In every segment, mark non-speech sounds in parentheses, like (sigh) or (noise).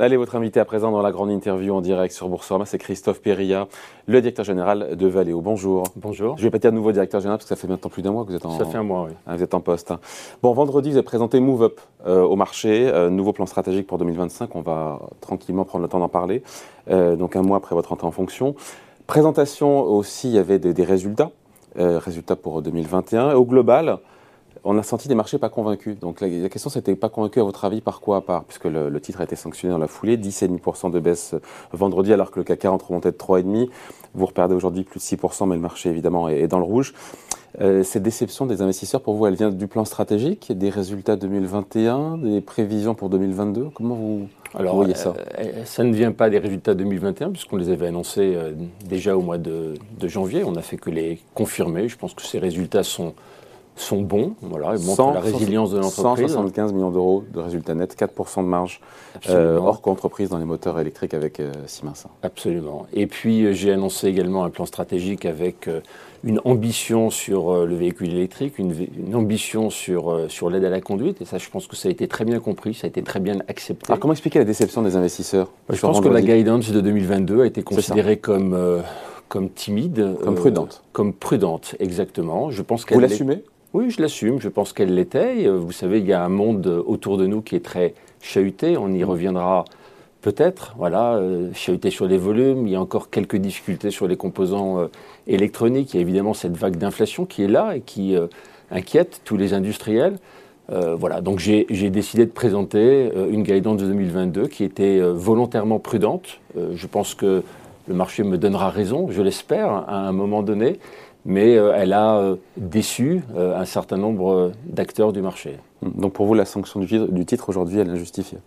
Allez, votre invité à présent dans la grande interview en direct sur Boursorama, c'est Christophe Perilla, le directeur général de Valeo. Bonjour. Bonjour. Je vais pas dire nouveau directeur général parce que ça fait maintenant plus d'un mois que vous êtes en. Ça fait un mois, oui. Ah, vous êtes en poste. Bon, vendredi, vous avez présenté Move Up euh, au marché, euh, nouveau plan stratégique pour 2025. On va tranquillement prendre le temps d'en parler. Euh, donc un mois après votre entrée en fonction. Présentation aussi, il y avait des, des résultats, résultats pour 2021. Et au global, on a senti des marchés pas convaincus. Donc la, la question c'était pas convaincu à votre avis par quoi? Par puisque le, le titre a été sanctionné dans la foulée, 10,5% de baisse euh, vendredi alors que le CAC 40 remontait de 3,5. Vous reperdez aujourd'hui plus de 6%, mais le marché évidemment est, est dans le rouge. Euh, cette déception des investisseurs pour vous, elle vient du plan stratégique, des résultats 2021, des prévisions pour 2022. Comment vous, Alors, vous voyez ça? euh, ça ne vient pas des résultats 2021, puisqu'on les avait annoncés euh, déjà au mois de, de janvier. On n'a fait que les confirmer. Je pense que ces résultats sont, sont bons. Voilà, ils montrent 100, la résilience de l'entreprise. 175 millions d'euros de résultats nets, 4% de marge euh, hors co-entreprise dans les moteurs électriques avec euh, Siemens. Absolument. Et puis, euh, j'ai annoncé également un plan stratégique avec euh, une ambition sur le véhicule électrique, une, ambition sur, sur l'aide à la conduite. Et ça, je pense que ça a été très bien compris, ça a été très bien accepté. Alors comment expliquer la déception des investisseurs Je Sur pense que la guidance de 2022 a été considérée comme, comme timide. Comme euh, prudente. Comme prudente, exactement. Je pense Vous l'assumez Oui, je l'assume. Je pense qu'elle l'était. Euh, Vous savez, il y a un monde euh, autour de nous qui est très chahuté. On y reviendra peut-être. Voilà, euh, chahuté sur les volumes. Il y a encore quelques difficultés sur les composants électroniques. Il y a évidemment cette vague d'inflation qui est là et qui inquiète tous les industriels. Voilà, donc j'ai décidé de présenter une guidance de 2022 qui était volontairement prudente. Je pense que le marché me donnera raison, je l'espère, à un moment donné, mais euh, elle a euh, déçu euh, un certain nombre d'acteurs du marché. Donc pour vous, la sanction du titre, aujourd'hui, elle est injustifiée?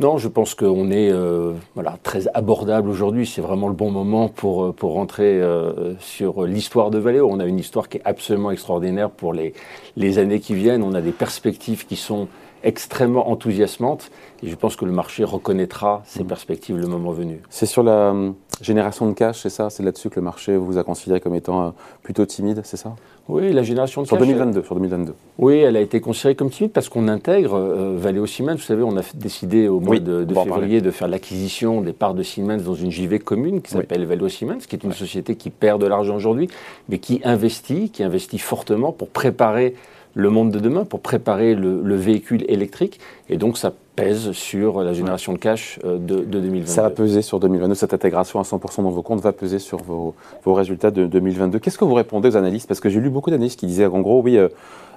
Non, je pense qu'on est euh, voilà, très abordable aujourd'hui. C'est vraiment le bon moment pour, pour rentrer euh, sur l'histoire de Valeo. On a une histoire qui est absolument extraordinaire pour les, les années qui viennent. On a des perspectives qui sont extrêmement enthousiasmantes. Et je pense que le marché reconnaîtra ces perspectives le moment venu. C'est sur la hum, génération de cash, c'est ça? C'est là-dessus que le marché vous a considéré comme étant euh, plutôt timide, c'est ça? Oui, la génération de Sur cash, 2022, sur 2022. Oui, elle a été considérée comme timide parce qu'on intègre euh, Valeo Siemens. Vous savez, on a décidé au mois Oui, de, février de faire l'acquisition des parts de Siemens dans une JV commune qui Oui. s'appelle Valeo Siemens, qui est une société qui perd de l'argent aujourd'hui, mais qui investit, qui investit fortement pour préparer le monde de demain, pour préparer le, le véhicule électrique. Et donc, ça pèse sur la génération de cash euh, de, de 2022. Ça va peser sur 2022, cette intégration à 100% dans vos comptes va peser sur vos, vos résultats de 2022. Qu'est-ce que vous répondez aux analystes? Parce que j'ai lu beaucoup d'analystes qui disaient en gros, oui, euh,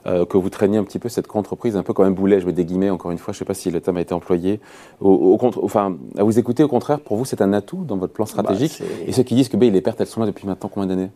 euh, que vous traîniez un petit peu cette entreprise, un peu comme un boulet, je mets des guillemets, encore une fois, je ne sais pas si le terme a été employé. Au, au contre, enfin, à vous écouter, au contraire, pour vous, c'est un atout dans votre plan stratégique. Bah, c'est- Et ceux qui disent que ben, les pertes, elles sont là depuis maintenant combien d'années?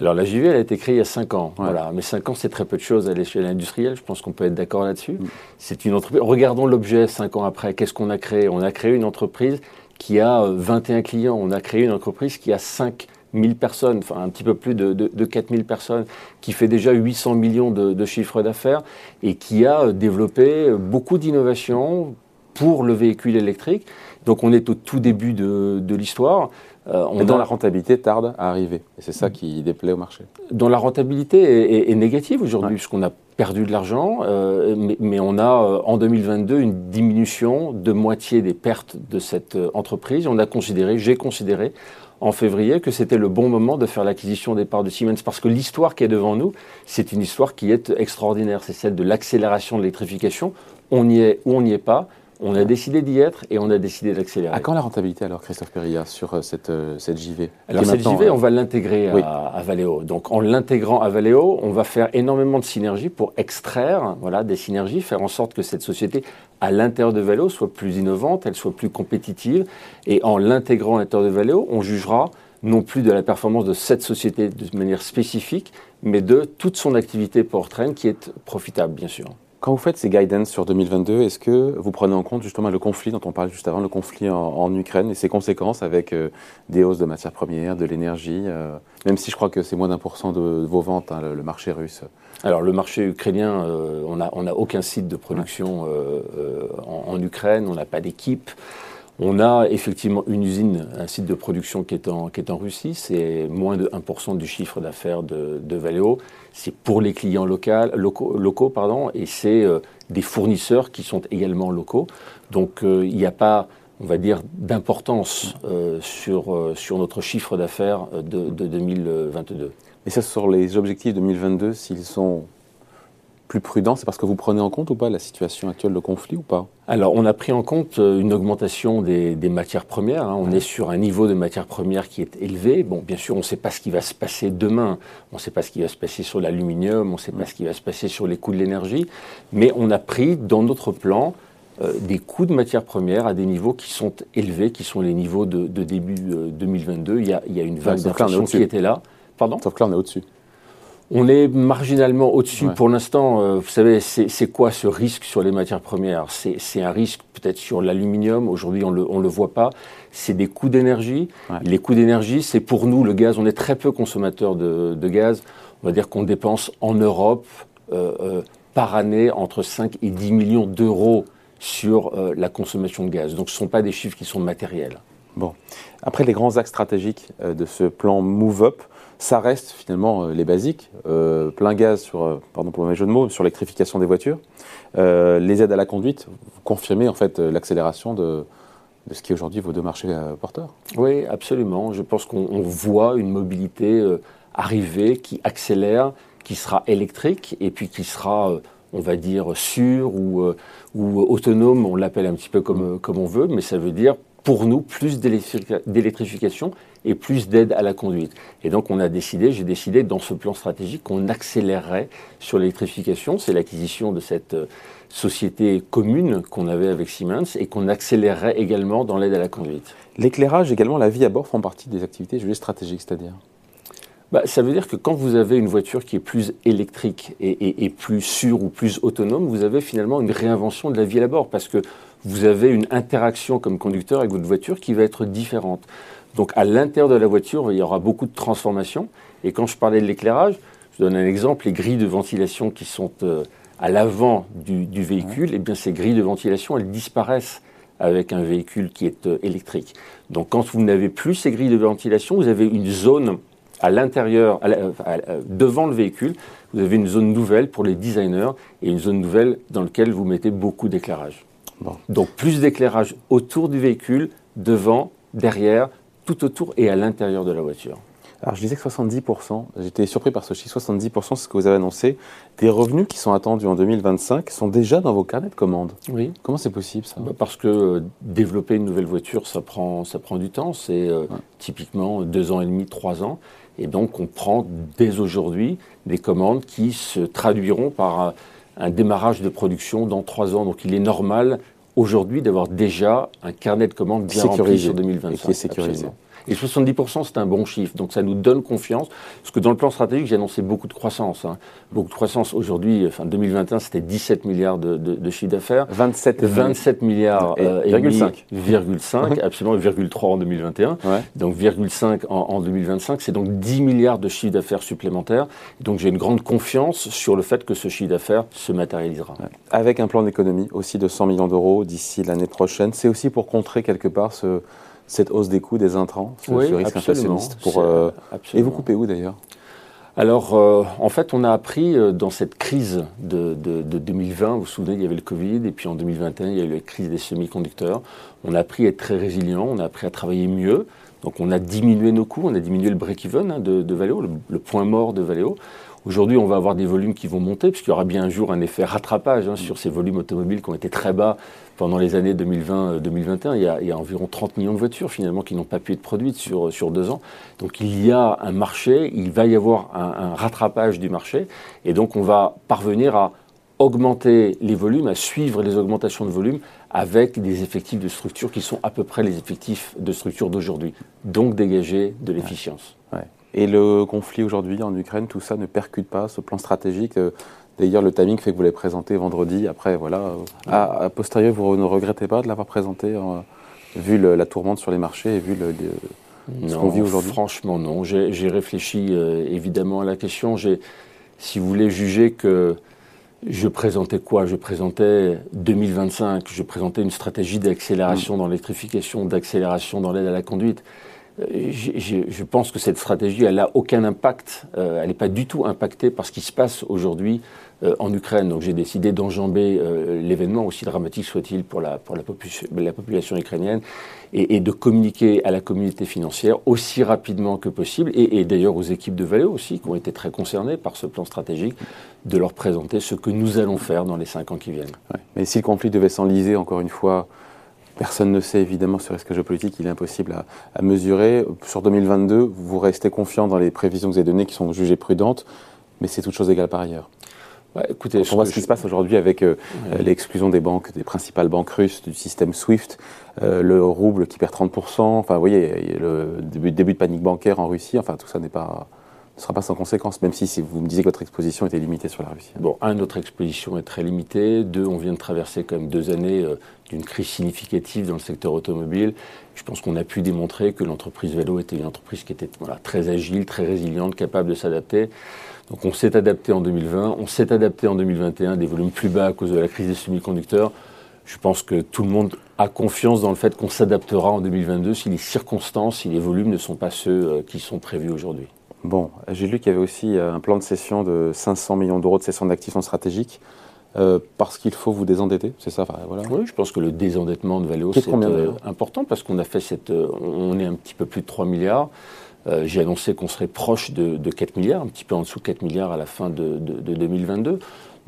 Alors la JV, elle a été créée il y a 5 ans. Ouais. Voilà. Mais 5 ans, c'est très peu de choses à l'échelle industrielle. Je pense qu'on peut être d'accord là-dessus. Mm. C'est une entreprise. Regardons l'objet 5 ans après. Qu'est-ce qu'on a créé? On a créé une entreprise qui a euh, 21 clients. On a créé une entreprise qui a 5 000 personnes, enfin un petit peu plus de, de, de 4 000 personnes, qui fait déjà 800 millions de, de chiffres d'affaires et qui a euh, développé euh, beaucoup d'innovations pour le véhicule électrique. Donc on est au tout début de l'histoire. Euh, on Et dont a- la rentabilité tarde à arriver. Et c'est ça qui déplaît au marché. dont la rentabilité est, est- est négative aujourd'hui, Ouais. puisqu'on a perdu de l'argent, euh, mais, mais on a euh, en 2022 une diminution de moitié des pertes de cette euh, entreprise. On a considéré, j'ai considéré en février que c'était le bon moment de faire l'acquisition des parts de Siemens, parce que l'histoire qui est devant nous, c'est une histoire qui est extraordinaire. C'est celle de l'accélération de l'électrification. On y est ou on n'y est pas. On a décidé d'y être et on a décidé d'accélérer. À quand la rentabilité alors, Christophe Perilla, sur euh, cette, euh, cette JV Alors cette JV, euh, on va l'intégrer à, à Valeo. Donc en l'intégrant à Valeo, on va faire énormément de synergies pour extraire voilà, des synergies, faire en sorte que cette société à l'intérieur de Valeo soit plus innovante, elle soit plus compétitive. Et en l'intégrant à l'intérieur de Valeo, on jugera non plus de la performance de cette société de manière spécifique, mais de toute son activité powertrain qui est profitable, bien sûr. Quand vous faites ces guidance sur 2022, est-ce que vous prenez en compte justement le conflit dont on parlait juste avant, le conflit en, en Ukraine et ses conséquences avec euh, des hausses de matières premières, de l'énergie, euh, même si je crois que c'est moins d'un pour cent de vos ventes, hein, le, le marché russe? Alors le marché ukrainien, euh, on n'a on a aucun site de production en, en Ukraine, on n'a pas d'équipe. On a effectivement une usine, un site de production qui est en, qui est en Russie, c'est moins de 1% du chiffre d'affaires de, Valeo. C'est pour les clients locaux, locaux pardon, et c'est euh, des fournisseurs qui sont également locaux. Donc euh, il n'y a pas on va dire, d'importance sur, sur notre chiffre d'affaires de, de 2022. Et ça, sur les objectifs 2022, s'ils sont plus prudent, c'est parce que vous prenez en compte ou pas la situation actuelle de conflit ou pas Alors, on a pris en compte euh, une augmentation des, matières premières. Hein. On est sur un niveau de matières premières qui est élevé. Bon, bien sûr, on ne sait pas ce qui va se passer demain. On ne sait pas ce qui va se passer sur l'aluminium. On ne sait pas ce qui va se passer sur les coûts de l'énergie. Mais on a pris dans notre plan euh, des coûts de matières premières à des niveaux qui sont élevés, qui sont les niveaux de, début 2022. Euh, il y a, il y a une vague d'inflation qui était là. Pardon? Sauf que là, on est au-dessus. On est marginalement au-dessus pour l'instant. Euh, vous savez, c'est quoi ce risque sur les matières premières? C'est un risque peut-être sur l'aluminium. Aujourd'hui, on ne le, voit pas. C'est des coûts d'énergie. Les coûts d'énergie, c'est pour nous le gaz. On est très peu consommateurs de, gaz. On va dire qu'on dépense en Europe euh, euh, par année entre 5 et 10 millions d'euros sur la consommation de gaz. Donc ce ne sont pas des chiffres qui sont matériels. Bon. Après les grands axes stratégiques de ce plan Move Up, ça reste finalement euh, les basiques. Euh, plein gaz sur, euh, pardon pour le jeu de mots, sur l'électrification des voitures. les aides à la conduite, vous confirmez en fait l'accélération de, de, ce qui aujourd'hui vos deux marchés porteurs. Oui, absolument. Je pense qu'on voit une mobilité arriver qui accélère, qui sera électrique et puis qui sera on va dire sûre ou, ou autonome, on l'appelle un petit peu comme, comme on veut, mais ça veut dire pour nous plus d'électrification et plus d'aide à la conduite. Et donc on a décidé, j'ai décidé dans ce plan stratégique qu'on accélérerait sur l'électrification, c'est l'acquisition de cette euh, société commune qu'on avait avec Siemens et qu'on accélérerait également dans l'aide à la conduite. L'éclairage également, la vie à bord font partie des activités jugées stratégiques, c'est-à-dire? Bah, ça veut dire que quand vous avez une voiture qui est plus électrique et, et, plus sûre ou plus autonome, vous avez finalement une réinvention de la vie à bord parce que vous avez une interaction comme conducteur avec votre voiture qui va être différente. Donc à l'intérieur de la voiture, il y aura beaucoup de transformations. Et quand je parlais de l'éclairage, je donne un exemple, les grilles de ventilation qui sont euh, à l'avant du, véhicule, eh bien ces grilles de ventilation, elles disparaissent avec un véhicule qui est euh, électrique. Donc quand vous n'avez plus ces grilles de ventilation, vous avez une zone à l'intérieur, devant le véhicule, vous avez une zone nouvelle pour les designers et une zone nouvelle dans laquelle vous mettez beaucoup d'éclairage. Donc plus d'éclairage autour du véhicule, devant, derrière, tout autour et à l'intérieur de la voiture. Alors je disais que 70%, j'étais surpris par ce chiffre, 70% c'est ce que vous avez annoncé, des revenus qui sont attendus en 2025 sont déjà dans vos carnets de commandes. Oui. Comment c'est possible ça? Bah, Parce que euh, développer une nouvelle voiture, ça prend, ça prend du temps, c'est euh, typiquement deux ans et demi, trois ans. Et donc on prend dès aujourd'hui des commandes qui se traduiront par un démarrage de production dans trois ans. Donc il est normal aujourd'hui d'avoir déjà un carnet de commandes bien rempli sur 2025. Et qui est sécurisé. Et 70%, c'est un bon chiffre. Donc ça nous donne confiance. Parce que dans le plan stratégique, j'ai annoncé beaucoup de croissance. Hein. Beaucoup de croissance. Aujourd'hui, enfin 2021, c'était 17 milliards de, de, chiffre d'affaires. 27, 27 milliards et, euh, 5. absolument, 0,3 en 2021. Donc 0,5 en, en 2025. C'est donc 10 milliards de chiffre d'affaires supplémentaires. Donc j'ai une grande confiance sur le fait que ce chiffre d'affaires se matérialisera. Avec un plan d'économie aussi de 100 millions d'euros d'ici l'année prochaine. C'est aussi pour contrer quelque part ce cette hausse des coûts des intrants, ce, risque inflationniste. Pour, euh, et vous coupez où d'ailleurs? Alors, euh, en fait, on a appris euh, dans cette crise de, 2020, vous vous souvenez, il y avait le Covid, et puis en 2021, il y a eu la crise des semi-conducteurs. On a appris à être très résilient, on a appris à travailler mieux. Donc, on a diminué nos coûts, on a diminué le break-even hein, de, Valeo, le, point mort de Valeo. Aujourd'hui, on va avoir des volumes qui vont monter, puisqu'il y aura bien un jour un effet rattrapage hein, sur ces volumes automobiles qui ont été très bas pendant les années 2020-2021. Euh, il, il, y a environ 30 millions de voitures finalement qui n'ont pas pu être produites sur, sur deux ans. Donc il y a un marché, il va y avoir un, rattrapage du marché, et donc on va parvenir à augmenter les volumes, à suivre les augmentations de volume avec des effectifs de structure qui sont à peu près les effectifs de structure d'aujourd'hui, donc dégager de l'efficience. Et le conflit aujourd'hui en Ukraine, tout ça ne percute pas ce plan stratégique. Euh, d'ailleurs, le timing fait que vous l'avez présenté vendredi. Après, voilà, euh, à, posteriori, vous ne regrettez pas de l'avoir présenté, euh, vu la tourmente sur les marchés et vu le, ce qu'on vit aujourd'hui? Franchement, non. J'ai réfléchi évidemment à la question. Si vous voulez, juger que je présentais quoi? Je présentais 2025, je présentais une stratégie d'accélération mm. dans l'électrification, d'accélération dans l'aide à la conduite. Je, pense que cette stratégie, elle n'a aucun impact, elle n'est pas du tout impactée par ce qui se passe aujourd'hui euh, en Ukraine. Donc j'ai décidé d'enjamber euh, l'événement, aussi dramatique soit-il pour, la, pour la, population ukrainienne, et, de communiquer à la communauté financière aussi rapidement que possible, et, d'ailleurs aux équipes de Valeo aussi, qui ont été très concernées par ce plan stratégique, de leur présenter ce que nous allons faire dans les cinq ans qui viennent. Mais si le conflit devait s'enliser, encore une fois, Personne ne sait évidemment ce risque géopolitique, il est impossible à, à, mesurer. Sur 2022, vous restez confiant dans les prévisions que vous avez données qui sont jugées prudentes, mais c'est toute chose égale par ailleurs écoutez, on voit ce qui se passe aujourd'hui avec euh, l'exclusion des banques, des principales banques russes du système SWIFT, euh, le rouble qui perd 30%, enfin vous voyez, le début, début de panique bancaire en Russie, enfin tout ça n'est pas ne sera pas sans conséquence, même si, si, vous me disiez que votre exposition était limitée sur la Russie. Bon, un, notre exposition est très limitée. Deux, on vient de traverser quand même deux années euh, d'une crise significative dans le secteur automobile. Je pense qu'on a pu démontrer que l'entreprise Vélo était une entreprise qui était très agile, très résiliente, capable de s'adapter. Donc on s'est adapté en 2020, on s'est adapté en 2021, des volumes plus bas à cause de la crise des semi-conducteurs. Je pense que tout le monde a confiance dans le fait qu'on s'adaptera en 2022 si les circonstances, si les volumes ne sont pas ceux euh, qui sont prévus aujourd'hui. Bon, j'ai lu qu'il y avait aussi euh, un plan de cession de 500 millions d'euros de cession d'actifs non stratégiques. Euh, parce qu'il faut vous désendetter, c'est ça? Voilà. Oui, je pense que le désendettement de Valeo, c'est important parce qu'on a fait cette. on est un petit peu plus de 3 milliards. Euh, j'ai annoncé qu'on serait proche de, 4 milliards, un petit peu en dessous de 4 milliards à la fin de, 2022.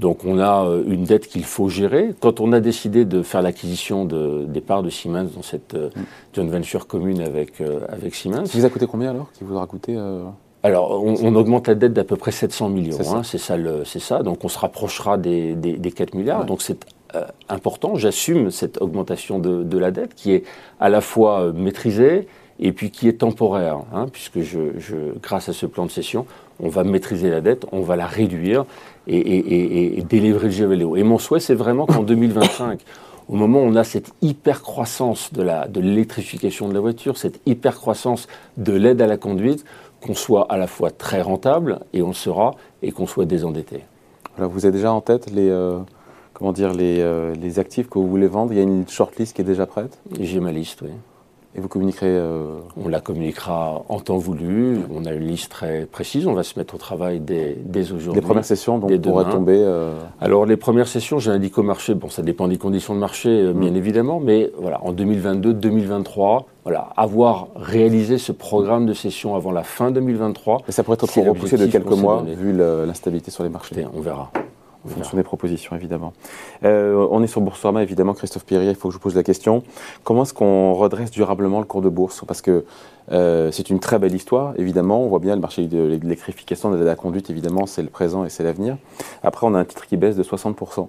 Donc on a euh, une dette qu'il faut gérer. Quand on a décidé de faire l'acquisition de, des parts de Siemens dans cette euh, mm. joint venture commune avec, avec Siemens. Ça vous a coûté combien alors Qui vous aura coûté Alors on, augmente la dette d'à peu près 700 millions. C'est ça. Hein, ça, ça, Donc on se rapprochera des, des, 4 milliards. Donc c'est important. J'assume cette augmentation de, de, la dette qui est à la fois maîtrisée et puis qui est temporaire, hein, puisque je, grâce à ce plan de cession, on va maîtriser la dette, on va la réduire et, et, et, délivrer le GVLO. Et mon souhait, c'est vraiment qu'en 2025, (coughs) au moment où on a cette hyper croissance de l'électrification de, de la voiture, cette hyper croissance de l'aide à la conduite, qu'on soit à la fois très rentable, et on le sera, et qu'on soit désendetté. Vous avez déjà en tête les, euh, comment dire, les, euh, les actifs que vous voulez vendre? Il y a une shortlist qui est déjà prête? J'ai ma liste, oui. Et vous communiquerez euh, On la communiquera en temps voulu. On a une liste très précise. On va se mettre au travail dès, aujourd'hui. Les premières sessions donc, pourraient tomber euh, Alors, les premières sessions, j'ai indiqué au marché, bon, ça dépend des conditions de marché, euh, bien mm. évidemment, mais voilà, en 2022, 2023, voilà, avoir réalisé ce programme de session avant la fin 2023. Et ça pourrait être repoussé de quelques mois, vu l'instabilité sur les marchés. On verra en fonction des propositions, évidemment. Euh, on est sur Boursorama, évidemment, Christophe Pierrier, il faut que je vous pose la question. Comment est-ce qu'on redresse durablement le cours de bourse? Parce que euh, c'est une très belle histoire, évidemment. On voit bien le marché de l'électrification, de la conduite, évidemment, c'est le présent et c'est l'avenir. Après, on a un titre qui baisse de 60%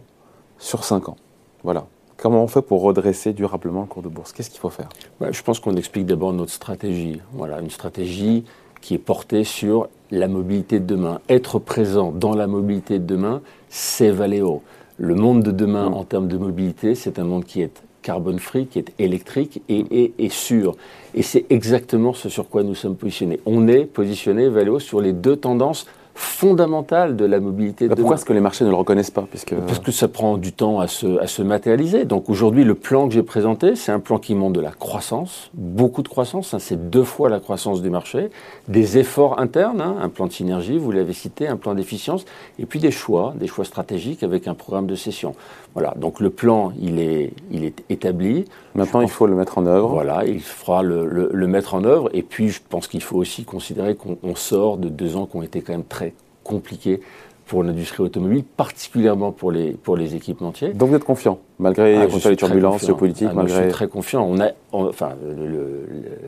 sur 5 ans. Voilà. Comment on fait pour redresser durablement le cours de bourse? Qu'est-ce qu'il faut faire? Bah, Je pense qu'on explique d'abord notre stratégie. Voilà, une stratégie qui est portée sur la mobilité de demain. Être présent dans la mobilité de demain, c'est Valeo. Le monde de demain, en termes de mobilité, c'est un monde qui est carbone free, qui est électrique et, et sûr. Et c'est exactement ce sur quoi nous sommes positionnés. On est positionné, Valeo, sur les deux tendances fondamentale de la mobilité. Bah, pourquoi est-ce que les marchés ne le reconnaissent pas? Puisque... Parce que ça prend du temps à se, à se matérialiser. Donc aujourd'hui, le plan que j'ai présenté, c'est un plan qui montre de la croissance, beaucoup de croissance, hein, c'est deux fois la croissance du marché, des efforts internes, hein, un plan de synergie, vous l'avez cité, un plan d'efficience, et puis des choix, des choix stratégiques avec un programme de cession. Voilà, donc le plan, il est, il est établi. Maintenant, il faut le mettre en œuvre. Voilà, il faudra le, le, le mettre en œuvre, et puis je pense qu'il faut aussi considérer qu'on sort de deux ans qui ont été quand même très compliqué pour l'industrie automobile, particulièrement pour les, pour les équipementiers. Donc vous êtes confiant, malgré ah, les turbulences géopolitiques ah, malgré... Je suis très confiant. On a, enfin, le,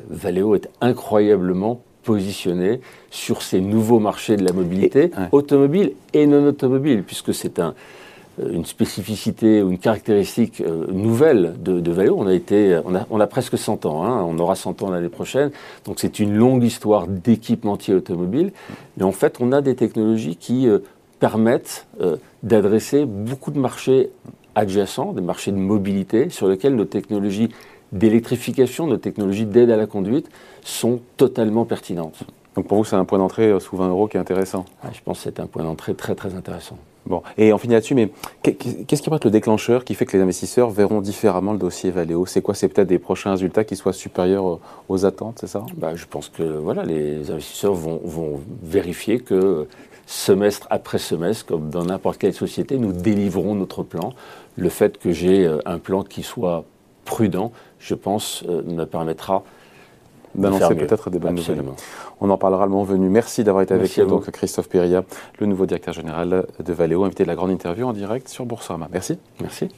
Valeo est incroyablement positionné sur ces nouveaux marchés de la mobilité automobile et non automobile, puisque c'est un, une spécificité ou une caractéristique euh, nouvelle de, de Valeo. On a, été, on, a, on a presque 100 ans, hein, on aura 100 ans l'année prochaine, donc c'est une longue histoire d'équipementier automobile, mais en fait on a des technologies qui euh, permettent d'adresser beaucoup de marchés adjacents, des marchés de mobilité sur lesquels nos technologies d'électrification, nos technologies d'aide à la conduite sont totalement pertinentes. Donc pour vous c'est un point d'entrée sous 20 euros qui est intéressant ah, Je pense que c'est un point d'entrée très très intéressant. Bon, et on finit là-dessus, mais qu'est-ce qui va être le déclencheur qui fait que les investisseurs verront différemment le dossier Valeo? C'est quoi? C'est peut-être des prochains résultats qui soient supérieurs aux attentes, c'est ça? Bah, Je pense que voilà, les investisseurs vont, vont vérifier que semestre après semestre, comme dans n'importe quelle société, nous délivrons notre plan. Le fait que j'ai euh, un plan qui soit prudent, je pense, euh, me permettra d'annoncer peut-être des bonnes nouvelles. On en parlera le moment venu. Merci d'avoir été avec nous, donc Christophe Péria, le nouveau directeur général de Valeo, invité de la grande interview en direct sur Boursorama. Merci. Merci.